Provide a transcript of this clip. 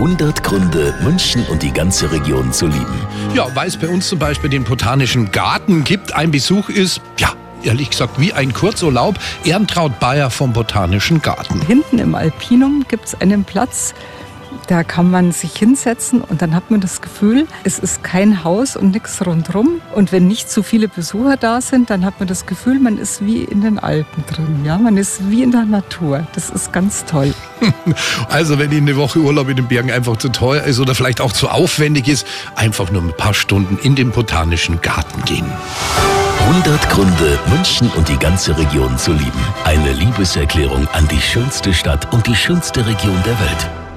100 Gründe, München und die ganze Region zu lieben. Ja, weil es bei uns zum Beispiel den Botanischen Garten gibt. Ein Besuch ist, ja, ehrlich gesagt, wie ein Kurzurlaub. Ehrentraut Bayer vom Botanischen Garten. Hinten im Alpinum gibt es einen Platz, da kann man sich hinsetzen und dann hat man das Gefühl, es ist kein Haus und nichts rundherum. Und wenn nicht zu viele Besucher da sind, dann hat man das Gefühl, man ist wie in den Alpen drin. Ja, man ist wie in der Natur. Das ist ganz toll. Also, wenn Ihnen eine Woche Urlaub in den Bergen einfach zu teuer ist oder vielleicht auch zu aufwendig ist, einfach nur ein paar Stunden in den Botanischen Garten gehen. 100 Gründe, München und die ganze Region zu lieben. Eine Liebeserklärung an die schönste Stadt und die schönste Region der Welt.